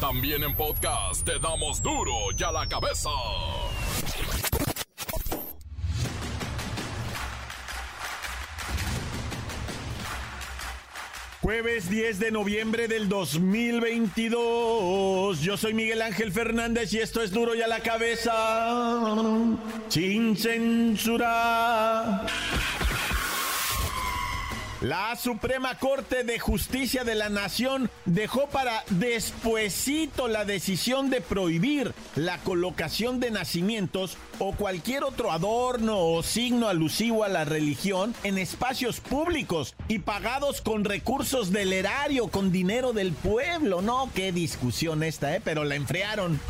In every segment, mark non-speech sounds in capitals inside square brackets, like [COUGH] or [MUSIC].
También en podcast te damos duro y a la cabeza. Jueves 10 de noviembre del 2022. Yo soy Miguel Ángel Fernández y esto es duro y a la cabeza. Sin censura. La Suprema Corte de Justicia de la Nación dejó para despuesito la decisión de prohibir la colocación de nacimientos o cualquier otro adorno o signo alusivo a la religión en espacios públicos y pagados con recursos del erario, con dinero del pueblo. No, qué discusión esta, ¿eh? Pero la enfriaron.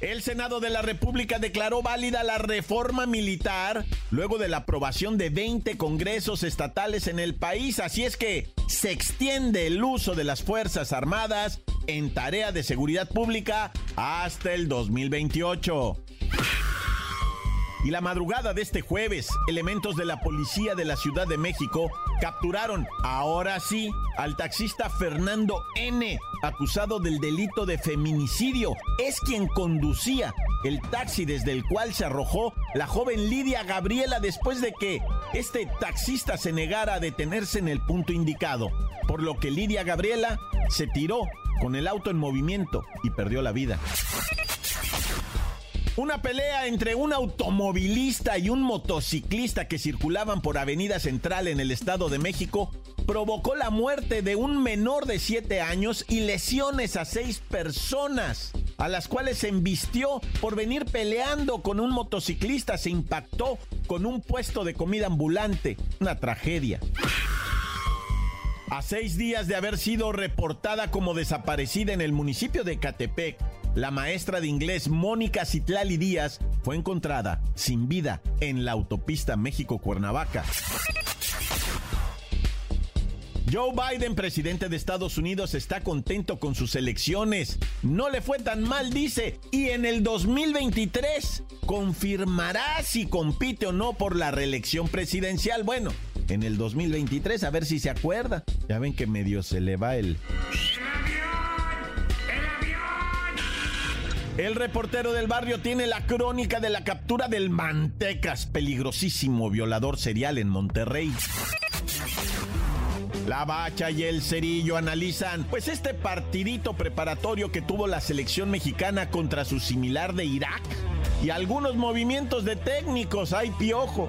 El Senado de la República declaró válida la reforma militar luego de la aprobación de 20 congresos estatales en el país, así es que se extiende el uso de las Fuerzas Armadas en tarea de seguridad pública hasta el 2028. Y la madrugada de este jueves, elementos de la policía de la Ciudad de México capturaron, ahora sí, al taxista Fernando N., acusado del delito de feminicidio. Es quien conducía el taxi desde el cual se arrojó la joven Lidia Gabriela después de que este taxista se negara a detenerse en el punto indicado, por lo que Lidia Gabriela se tiró con el auto en movimiento y perdió la vida. Una pelea entre un automovilista y un motociclista que circulaban por Avenida Central en el Estado de México provocó la muerte de un menor de 7 años y lesiones a seis personas, a las cuales se embistió por venir peleando con un motociclista. Se impactó con un puesto de comida ambulante. Una tragedia. A seis días de haber sido reportada como desaparecida en el municipio de Catepec, la maestra de inglés Mónica Citlali Díaz fue encontrada sin vida en la autopista México-Cuernavaca. Joe Biden, presidente de Estados Unidos, está contento con sus elecciones. No le fue tan mal, dice. Y en el 2023 confirmará si compite o no por la reelección presidencial. Bueno, en el 2023, a ver si se acuerda. Ya ven que medio se le va el... El reportero del barrio tiene la crónica de la captura del Mantecas, peligrosísimo violador serial en Monterrey. La Bacha y el Cerillo analizan, pues este partidito preparatorio que tuvo la selección mexicana contra su similar de Irak y algunos movimientos de técnicos, hay piojo.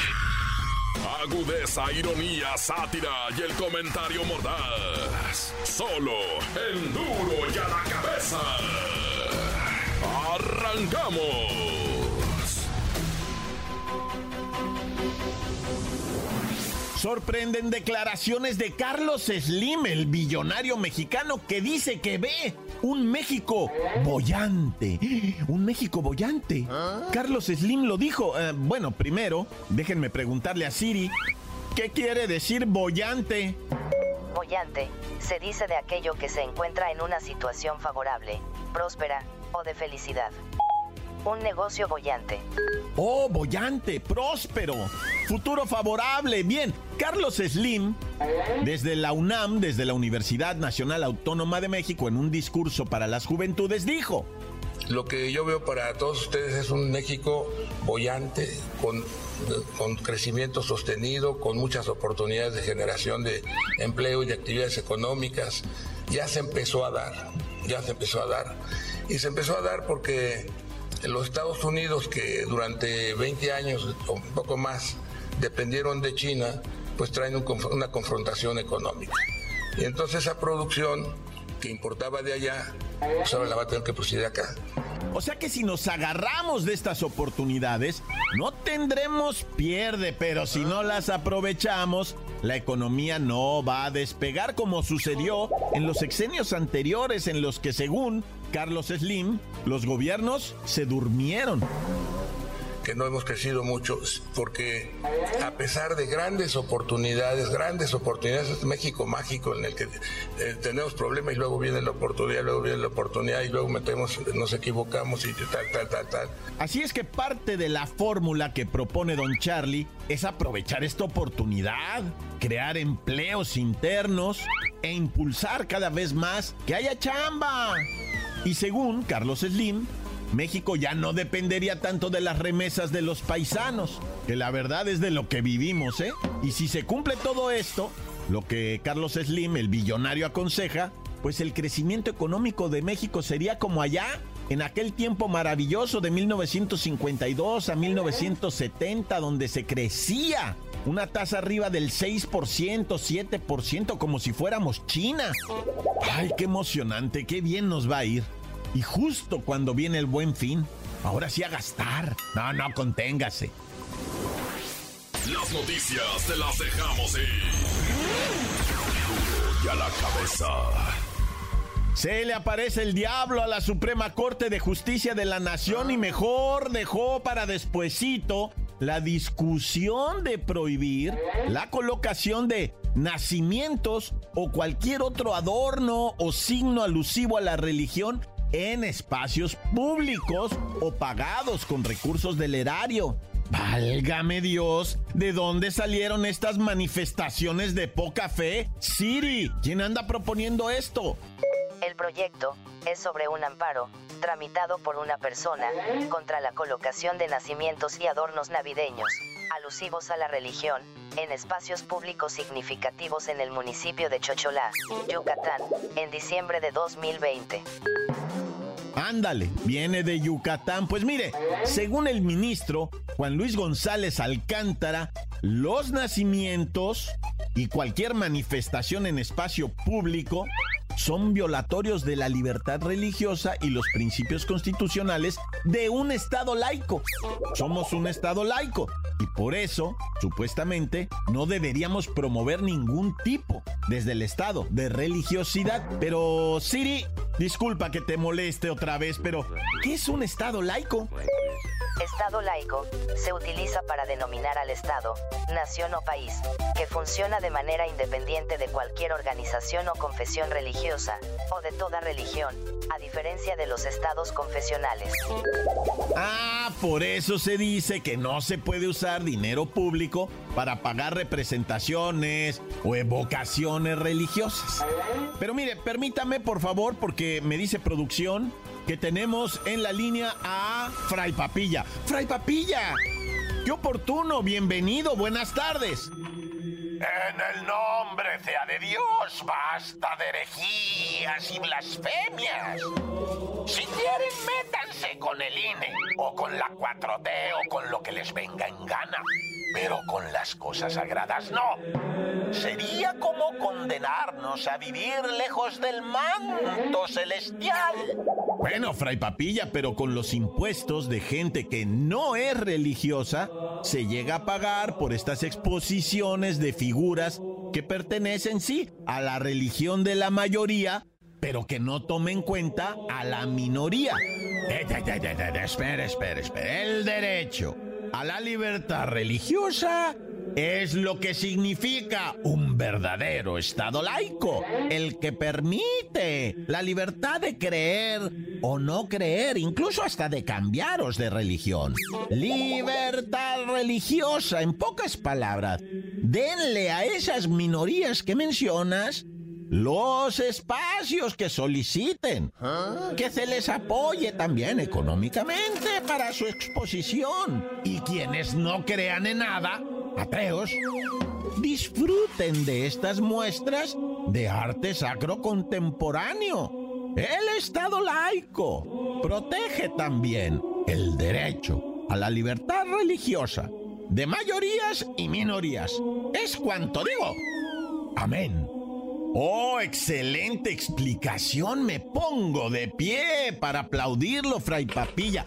Agudeza, ironía, sátira y el comentario mordaz. Solo el duro y a la cabeza. ¡Arrancamos! Sorprenden declaraciones de Carlos Slim, el billonario mexicano que dice que ve un México bollante. Un México bollante. Carlos Slim lo dijo. Eh, bueno, primero, déjenme preguntarle a Siri, ¿qué quiere decir bollante? Bollante, se dice de aquello que se encuentra en una situación favorable, próspera o de felicidad. Un negocio bollante. Oh, bollante, próspero, futuro favorable. Bien, Carlos Slim, desde la UNAM, desde la Universidad Nacional Autónoma de México, en un discurso para las juventudes, dijo. Lo que yo veo para todos ustedes es un México bollante, con, con crecimiento sostenido, con muchas oportunidades de generación de empleo y de actividades económicas. Ya se empezó a dar, ya se empezó a dar. Y se empezó a dar porque los Estados Unidos, que durante 20 años o un poco más dependieron de China, pues traen un, una confrontación económica. Y entonces esa producción que importaba de allá, pues ahora la va a tener que producir acá. O sea que si nos agarramos de estas oportunidades, no tendremos pierde, pero si no las aprovechamos, la economía no va a despegar como sucedió en los sexenios anteriores en los que según Carlos Slim, los gobiernos se durmieron que no hemos crecido mucho, porque a pesar de grandes oportunidades, grandes oportunidades, es México mágico en el que eh, tenemos problemas y luego viene la oportunidad, luego viene la oportunidad y luego metemos, nos equivocamos y tal, tal, tal, tal. Así es que parte de la fórmula que propone don Charlie es aprovechar esta oportunidad, crear empleos internos e impulsar cada vez más que haya chamba. Y según Carlos Slim, México ya no dependería tanto de las remesas de los paisanos, que la verdad es de lo que vivimos, ¿eh? Y si se cumple todo esto, lo que Carlos Slim, el billonario, aconseja, pues el crecimiento económico de México sería como allá, en aquel tiempo maravilloso de 1952 a 1970, donde se crecía una tasa arriba del 6%, 7%, como si fuéramos China. Ay, qué emocionante, qué bien nos va a ir. Y justo cuando viene el buen fin, ahora sí a gastar. No, no, conténgase. Las noticias te las dejamos ir. Y a la cabeza. Se le aparece el diablo a la Suprema Corte de Justicia de la Nación y mejor dejó para despuesito la discusión de prohibir la colocación de nacimientos o cualquier otro adorno o signo alusivo a la religión en espacios públicos o pagados con recursos del erario. Válgame Dios, ¿de dónde salieron estas manifestaciones de poca fe? Siri, ¿quién anda proponiendo esto? El proyecto es sobre un amparo, tramitado por una persona, contra la colocación de nacimientos y adornos navideños, alusivos a la religión, en espacios públicos significativos en el municipio de Chocholá, Yucatán, en diciembre de 2020. Ándale, viene de Yucatán. Pues mire, según el ministro Juan Luis González Alcántara, los nacimientos y cualquier manifestación en espacio público son violatorios de la libertad religiosa y los principios constitucionales de un Estado laico. Somos un Estado laico y por eso, supuestamente, no deberíamos promover ningún tipo desde el Estado de religiosidad. Pero, Siri, disculpa que te moleste otra vez, pero ¿qué es un Estado laico? Estado laico se utiliza para denominar al Estado, nación o país, que funciona de manera independiente de cualquier organización o confesión religiosa, o de toda religión, a diferencia de los estados confesionales. Ah, por eso se dice que no se puede usar dinero público para pagar representaciones o evocaciones religiosas. Pero mire, permítame por favor, porque me dice producción que tenemos en la línea a Fray Papilla. Fray Papilla, qué oportuno, bienvenido, buenas tardes. En el nombre sea de Dios, basta de herejías y blasfemias. Si quieren, métanse con el INE, o con la 4T, o con lo que les venga en gana. Pero con las cosas sagradas no. Sería como condenarnos a vivir lejos del manto celestial. Bueno, Fray Papilla, pero con los impuestos de gente que no es religiosa, se llega a pagar por estas exposiciones de figuras que pertenecen, sí, a la religión de la mayoría, pero que no tomen en cuenta a la minoría. Eh, espera, espera, espera. El derecho a la libertad religiosa es lo que significa un verdadero Estado laico, el que permite la libertad de creer o no creer, incluso hasta de cambiaros de religión. Libertad religiosa, en pocas palabras. Denle a esas minorías que mencionas los espacios que soliciten, que se les apoye también económicamente para su exposición. Y quienes no crean en nada, ateos, disfruten de estas muestras de arte sacro contemporáneo. El Estado laico protege también el derecho a la libertad religiosa de mayorías y minorías. Es cuanto digo. Amén. Oh, excelente explicación. Me pongo de pie para aplaudirlo, Fray Papilla.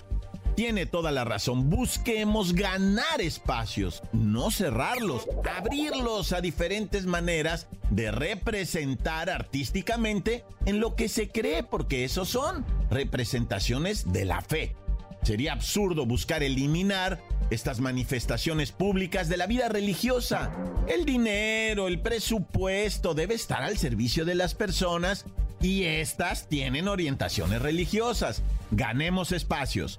Tiene toda la razón. Busquemos ganar espacios, no cerrarlos, abrirlos a diferentes maneras de representar artísticamente en lo que se cree, porque esos son representaciones de la fe. Sería absurdo buscar eliminar estas manifestaciones públicas de la vida religiosa. El dinero, el presupuesto debe estar al servicio de las personas y estas tienen orientaciones religiosas. Ganemos espacios,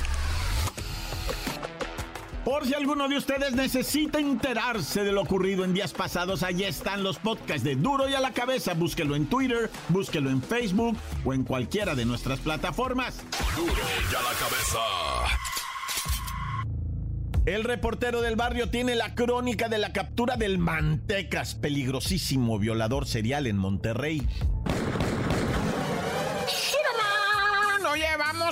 Por si alguno de ustedes necesita enterarse de lo ocurrido en días pasados, allí están los podcasts de Duro y a la cabeza. Búsquelo en Twitter, búsquelo en Facebook o en cualquiera de nuestras plataformas. Duro y a la cabeza. El reportero del barrio tiene la crónica de la captura del Mantecas, peligrosísimo violador serial en Monterrey.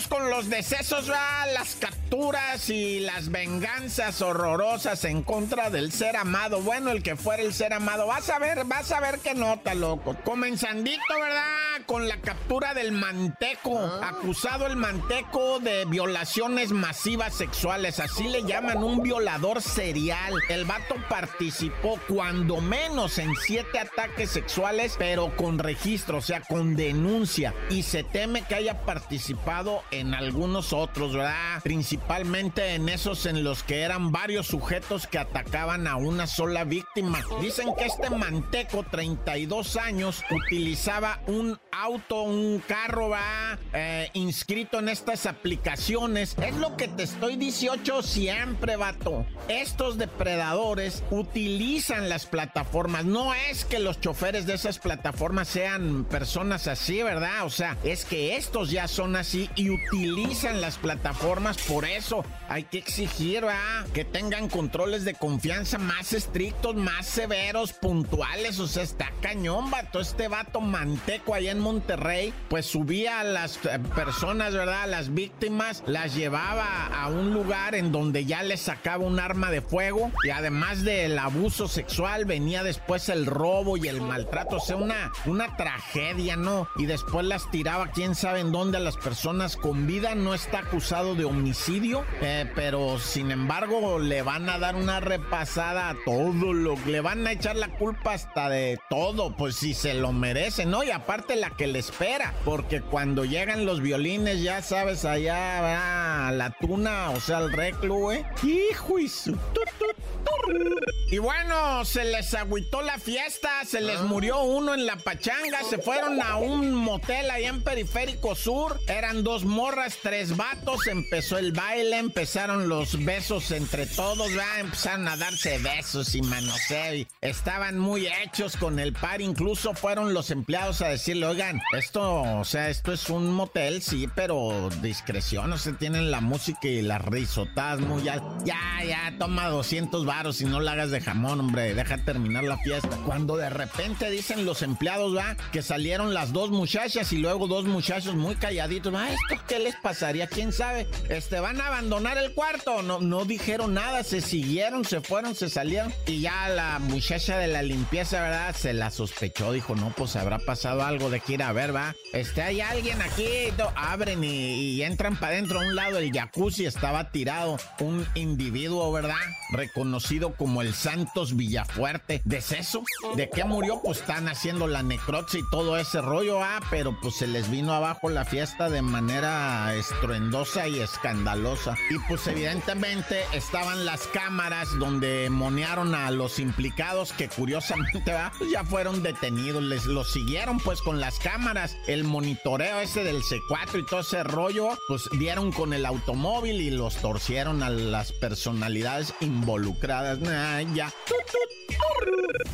Con los decesos, las capturas y las venganzas horrorosas en contra del ser amado. Bueno, el que fuera el ser amado. Vas a ver, vas a ver qué nota, loco. Comenzandito, ¿verdad? Con la captura del manteco. Ah. Acusado el manteco de violaciones masivas sexuales. Así le llaman un violador serial. El vato participó cuando menos en siete ataques sexuales, pero con registro, o sea, con denuncia. Y se teme que haya participado en algunos otros, ¿verdad? Principalmente en esos en los que eran varios sujetos que atacaban a una sola víctima. Dicen que este manteco, 32 años, utilizaba un auto, un carro, va eh, inscrito en estas aplicaciones. Es lo que te estoy 18 siempre, vato. Estos depredadores utilizan las plataformas. No es que los choferes de esas plataformas sean personas así, ¿verdad? O sea, es que estos ya son así y utilizan las plataformas. Por eso hay que exigir que tengan controles de confianza más estrictos, más severos, puntuales. O sea, está cañón, vato. Este vato manteco allá en Monterrey, pues subía a las eh, personas, ¿verdad? A las víctimas, las llevaba a un lugar en donde ya les sacaba un arma de fuego. Y además del abuso sexual, venía después el robo y el maltrato. O sea, una, una tragedia, ¿no? Y después las tiraba, quién sabe en dónde a las personas con vida, no está acusado de homicidio, eh, pero sin embargo le van a dar una repasada a todo lo que le van a echar la culpa hasta de todo, pues si se lo merece, ¿no? Y aparte la que le espera, porque cuando llegan los violines, ya sabes, allá va la tuna, o sea, el reclu, ¿eh? Hijo y su... Y bueno, se les agüitó la fiesta, se les murió uno en la pachanga, se fueron a un motel ahí en Periférico Sur, eran dos morras, tres vatos, empezó el baile, empezaron los besos entre todos, ¿verdad? empezaron a darse besos y manoseo estaban muy hechos con el par, incluso fueron los empleados a decirle, oigan, esto, o sea, esto es un motel, sí, pero discreción, o sea, tienen la música y las risotadas muy altas, ya, ya, toma 200 varos y no la hagas de jamón, hombre, deja terminar la fiesta. Cuando de repente dicen los empleados, va, que salieron las dos muchachas y luego dos muchachos muy calladitos, va, esto qué les pasaría, quién sabe. Este, van a abandonar el cuarto. No, no dijeron nada, se siguieron, se fueron, se salieron. Y ya la muchacha de la limpieza, ¿verdad? Se la sospechó, dijo, no, pues habrá pasado algo de que ir a ver, va. Este, hay alguien aquí. Abren y, entran para adentro. A un lado el jacuzzi estaba tirado. Un individuo, ¿verdad? Reconocido como el Santos Villafuerte. ¿Deceso? ¿De qué murió? Pues están haciendo la necropsia y todo ese rollo, ah, pero pues se les vino abajo la fiesta de manera estruendosa y escandalosa. Y pues evidentemente estaban las cámaras donde monearon a los implicados que curiosamente pues, ya fueron detenidos. Les lo siguieron pues con las cámaras. El monitoreo ese del C4 y todo ese rollo, pues dieron con el automóvil y los torcieron a las personalidades involucradas. Nah, ya.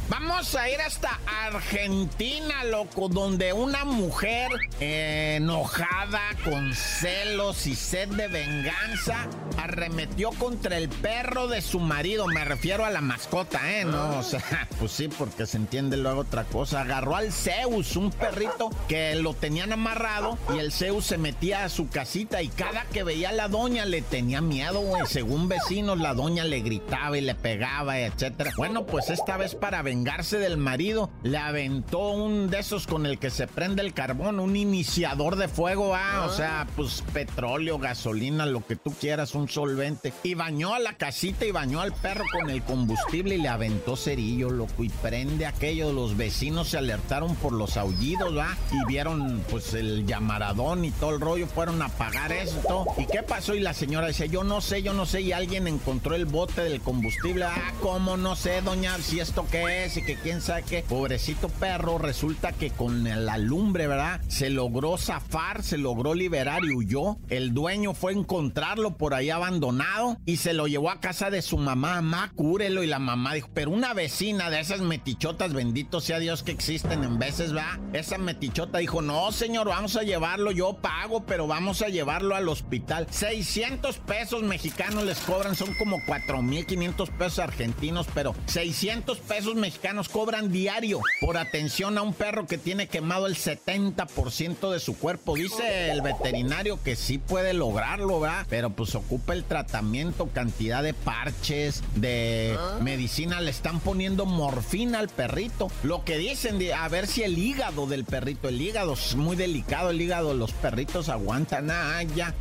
Vamos a ir hasta Argentina, loco, donde una mujer enojada, con celos y sed de venganza, arremetió contra el perro de su marido. Me refiero a la mascota, ¿eh? No, o sea, [LAUGHS] pues sí, porque se entiende luego otra cosa. Agarró al Zeus, un perrito que lo tenían amarrado y el Zeus se metía a su casita y cada que veía a la doña le tenía miedo, güey. Según vecinos, la doña le gritaba y le pegaba, etcétera. Bueno, pues esta vez para vengarse del marido, le aventó un de esos con el que se prende el carbón, un iniciador de fuego, ah, o sea, pues petróleo, gasolina, lo que tú quieras, un solvente. Y bañó a la casita y bañó al perro con el combustible y le aventó cerillo, loco, y prende aquello. Los vecinos se alertaron por los aullidos, ¿va? Y vieron, pues, el llamaradón y todo el rollo, fueron a pagar esto. ¿Y qué pasó? Y la señora dice, yo no sé, yo no sé, y alguien encontró el bote del combustible. Ah, ¿cómo no sé, doña? Si esto qué es y que quién sabe qué. Pobrecito perro, resulta que con la lumbre, ¿verdad? Se logró zafar, se logró liberar y huyó. El dueño fue a encontrarlo por ahí abandonado y se lo llevó a casa de su mamá. Mamá, cúrelo. Y la mamá dijo, pero una vecina de esas metichotas, bendito sea Dios que existen en veces, ¿va? Esa metichota dijo, no, señor, vamos a llevarlo, yo pago, pero vamos a llevarlo al hospital. 600 pesos mexicanos les cobran, son como 4.500 pesos argentinos, pero 600 pesos mexicanos cobran diario por atención a un perro que tiene quemado el 70% de su cuerpo. Dice el veterinario que sí puede lograrlo, ¿verdad? Pero pues ocupa el tratamiento, cantidad de parches, de ah. medicina, le están poniendo morfina al perrito. Lo que dicen, a ver si el hígado del perrito, el hígado es muy delicado, el hígado, los perritos aguantan, ah, ya.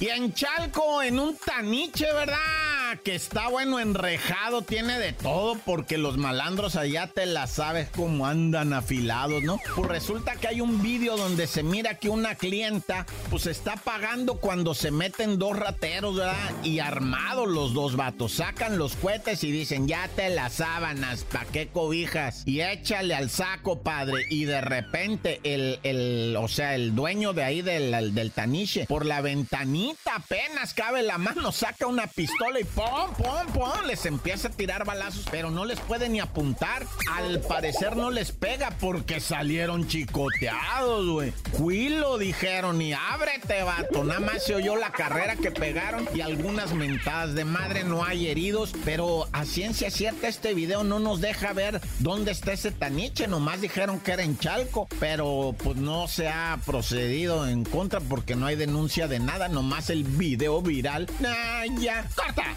Y en Chalco, en un taniche, ¿verdad? Que está bueno enrejado, tiene de todo, porque los malandros allá te la sabes cómo andan afilados, ¿no? Pues resulta que hay un vídeo donde se mira que una clienta, pues está pagando cuando se meten dos rateros, ¿verdad? Y armados los dos vatos, sacan los cohetes y dicen, ya te las sábanas, ¿pa' qué cobijas? Y échale al saco, padre. Y de repente el, el o sea, el dueño de ahí del, del taniche, por la ventanita apenas cabe la mano, saca una pistola y ¡pum, pum, pum! Les empieza a tirar balazos, pero no les puede ni apuntar. Al parecer no les pega porque salieron chicoteados, güey. Cuilo, dijeron, y ábrete, vato. Nada más se oyó la carrera que pegaron y algunas mentadas de madre. No hay heridos, pero a ciencia cierta este video no nos deja ver dónde está ese taniche. Nomás dijeron que era en Chalco, pero pues no se ha procedido en contra porque no hay denuncia de nada. Nomás el video viral. ¡Ah, ya! ¡Corta!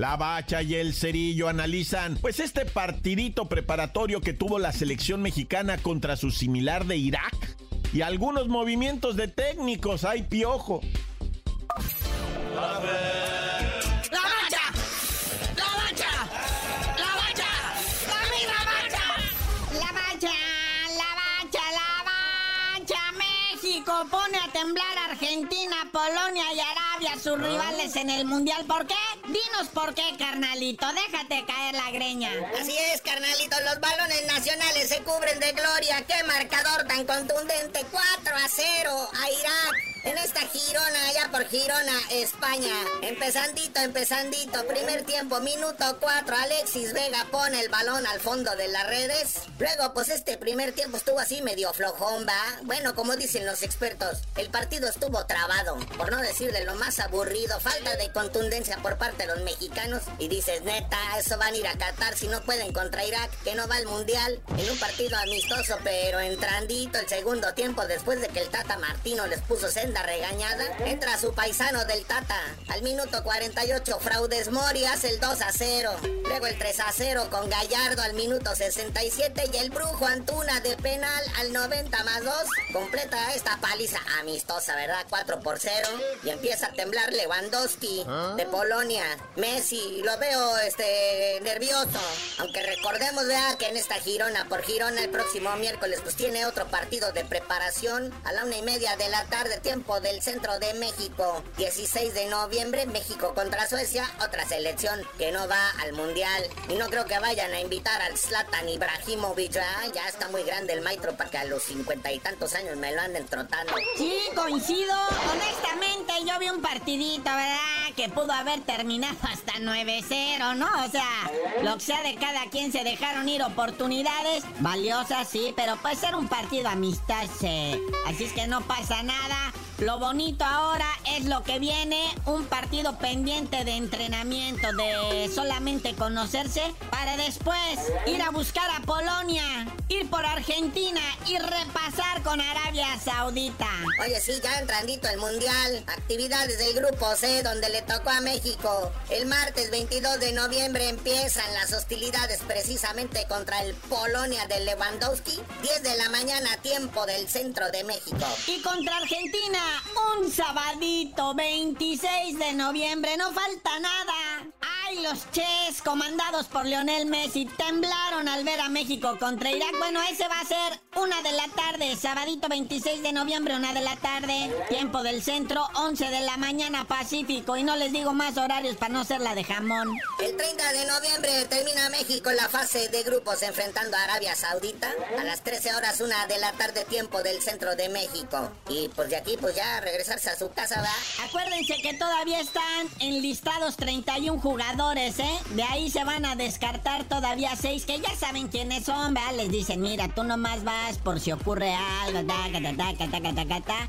La Bacha y el Cerillo analizan pues este partidito preparatorio que tuvo la selección mexicana contra su similar de Irak y algunos movimientos de técnicos. ¡Ay, piojo! pone a temblar Argentina, Polonia y Arabia, sus rivales en el Mundial. ¿Por qué? Dinos por qué, carnalito. Déjate caer la greña. Así es, carnalito. Los balones nacionales se cubren de gloria. ¡Qué marcador tan contundente! 4 a 0 a Irak. En esta Girona, allá por Girona, España. Empezandito, empezandito. Primer tiempo, minuto 4. Alexis Vega pone el balón al fondo de las redes. Luego, pues este primer tiempo estuvo así medio flojón, ¿va? Bueno, como dicen los expertos, el partido estuvo trabado. Por no decir de lo más aburrido. Falta de contundencia por parte de los mexicanos. Y dices, neta, eso van a ir a Qatar si no pueden contra Irak, que no va al mundial. En un partido amistoso, pero entrandito el segundo tiempo después de que el Tata Martino les puso tremenda regañada, entra su paisano del Tata. Al minuto 48, Fraudes Mori hace el 2 a 0. Luego el 3 a 0 con Gallardo al minuto 67 y el Brujo Antuna de penal al 90 más 2. Completa esta paliza amistosa, ¿verdad? 4 por 0. Y empieza a temblar Lewandowski de Polonia. Messi, lo veo este nervioso. Aunque recordemos, vea que en esta Girona por Girona el próximo miércoles pues tiene otro partido de preparación a la una y media de la tarde, tiempo del centro de México. 16 de noviembre, México contra Suecia, otra selección que no va al mundial. Y no creo que vayan a invitar al Zlatan Ibrahimovic. Ya está muy grande el maestro para que a los cincuenta y tantos años me lo anden trotando. Sí, coincido. Honestamente, yo vi un partidito, ¿verdad? Que pudo haber terminado hasta 9-0, ¿no? O sea, lo que sea de cada quien se dejaron ir oportunidades valiosas, sí, pero puede ser un partido amistad, Así es que no pasa nada. Lo bonito ahora es lo que viene, un partido pendiente de entrenamiento, de solamente conocerse, para después ir a buscar a Polonia, ir por Argentina y repasar con Arabia Saudita. Oye, sí, ya entrandito el Mundial, actividades del Grupo C donde le tocó a México. El martes 22 de noviembre empiezan las hostilidades precisamente contra el Polonia de Lewandowski, 10 de la mañana tiempo del centro de México. Y contra Argentina un sabadito 26 de noviembre, no falta nada. Ay, los Ches, comandados por Lionel Messi, temblaron al ver a México contra Irak. Bueno, ese va a ser una de la tarde, sabadito 26 de noviembre, una de la tarde. Tiempo del centro, 11 de la mañana Pacífico. Y no les digo más horarios para no ser la de jamón. El 30 de noviembre termina México la fase de grupos enfrentando a Arabia Saudita. A las 13 horas, una de la tarde, tiempo del centro de México. Y pues de aquí, pues ya regresarse a su casa, ¿va? Acuérdense que todavía están enlistados 31 jugadores, ¿eh? De ahí se van a descartar todavía 6 que ya saben quiénes son, ¿va? Les dicen, mira, tú nomás vas por si ocurre algo,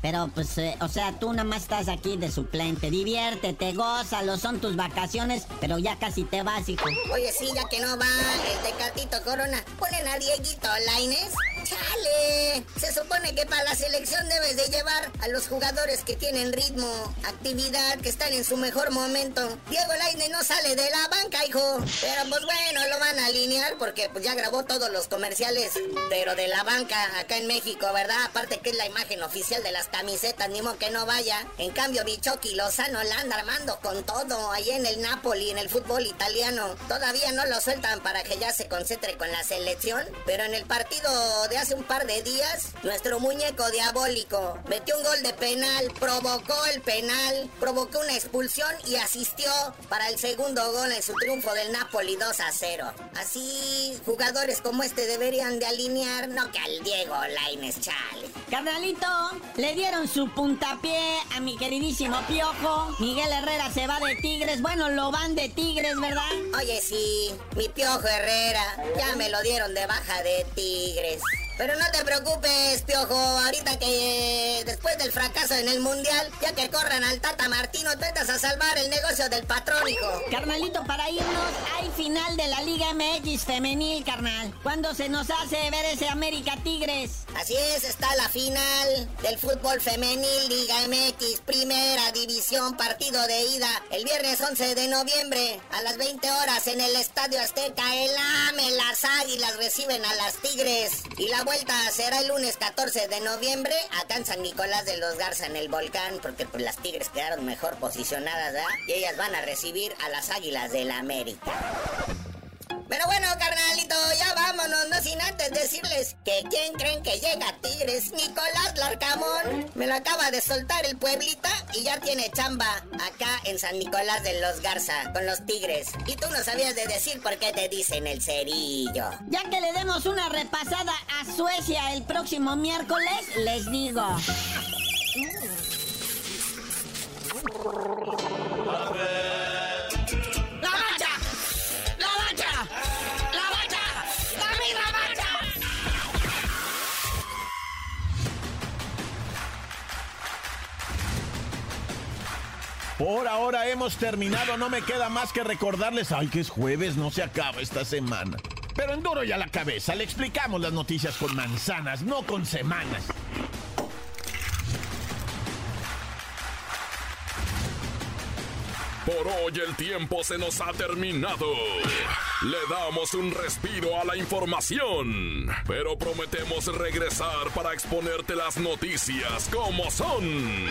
pero pues, eh, o sea, tú nomás estás aquí de suplente, diviértete, gózalo, son tus vacaciones, pero ya casi te vas, hijo. Oye, sí, ya que no va el Tecatito Corona, ponen a Dieguito Laines. ¡Chale! Se supone que para la selección debes de llevar a los jugadores que tienen ritmo, actividad, que están en su mejor momento. Diego Laine no sale de la banca, hijo. Pero pues bueno, lo van a alinear porque pues ya grabó todos los comerciales, pero de la banca acá en México, ¿verdad? Aparte que es la imagen oficial de las camisetas, ni modo que no vaya. En cambio, Bichoki Lozano la anda armando con todo ahí en el Napoli, en el fútbol italiano. Todavía no lo sueltan para que ya se concentre con la selección, pero en el partido de hace un par de días, nuestro muñeco diabólico metió un gol de penal, provocó el penal, provocó una expulsión y asistió para el segundo gol en su triunfo del Napoli 2 a 0. Así, jugadores como este deberían de alinear, no que al Diego Laines, chale. Carnalito, le dieron su puntapié a mi queridísimo Piojo. Miguel Herrera se va de Tigres. Bueno, lo van de Tigres, ¿verdad? Oye, sí, mi Piojo Herrera, ya me lo dieron de baja de Tigres. Pero no te preocupes, Piojo, ahorita que eh, después del fracaso en el Mundial, ya que corran al Tata Martino, tratas a salvar el negocio del patrón, hijo. Carnalito, para irnos, hay final de la Liga MX femenil, carnal. ¿Cuándo se nos hace ver ese América Tigres? Así es, está la final del fútbol femenil Liga MX, primera división, partido de ida, el viernes 11 de noviembre, a las 20 horas en el Estadio Azteca, el AME, las Águilas reciben a las Tigres y la vuelta será el lunes 14 de noviembre acá en San Nicolás de los Garza en el volcán, porque pues las Tigres quedaron mejor posicionadas, ¿verdad? Y ellas van a recibir a las Águilas del la América. Pero bueno, carnalito, ya vámonos, no sin antes decirles que quién creen que llega a Tigres, Nicolás Larcamón. Me lo acaba de soltar el pueblita y ya tiene chamba acá en San Nicolás de los Garza con los Tigres. Y tú no sabías de decir por qué te dicen el cerillo. Ya que le demos una repasada a Suecia el próximo miércoles, les digo. Por ahora hemos terminado, no me queda más que recordarles, ay que es jueves, no se acaba esta semana. Pero en duro y a la cabeza, le explicamos las noticias con manzanas, no con semanas. Por hoy el tiempo se nos ha terminado. Le damos un respiro a la información, pero prometemos regresar para exponerte las noticias como son.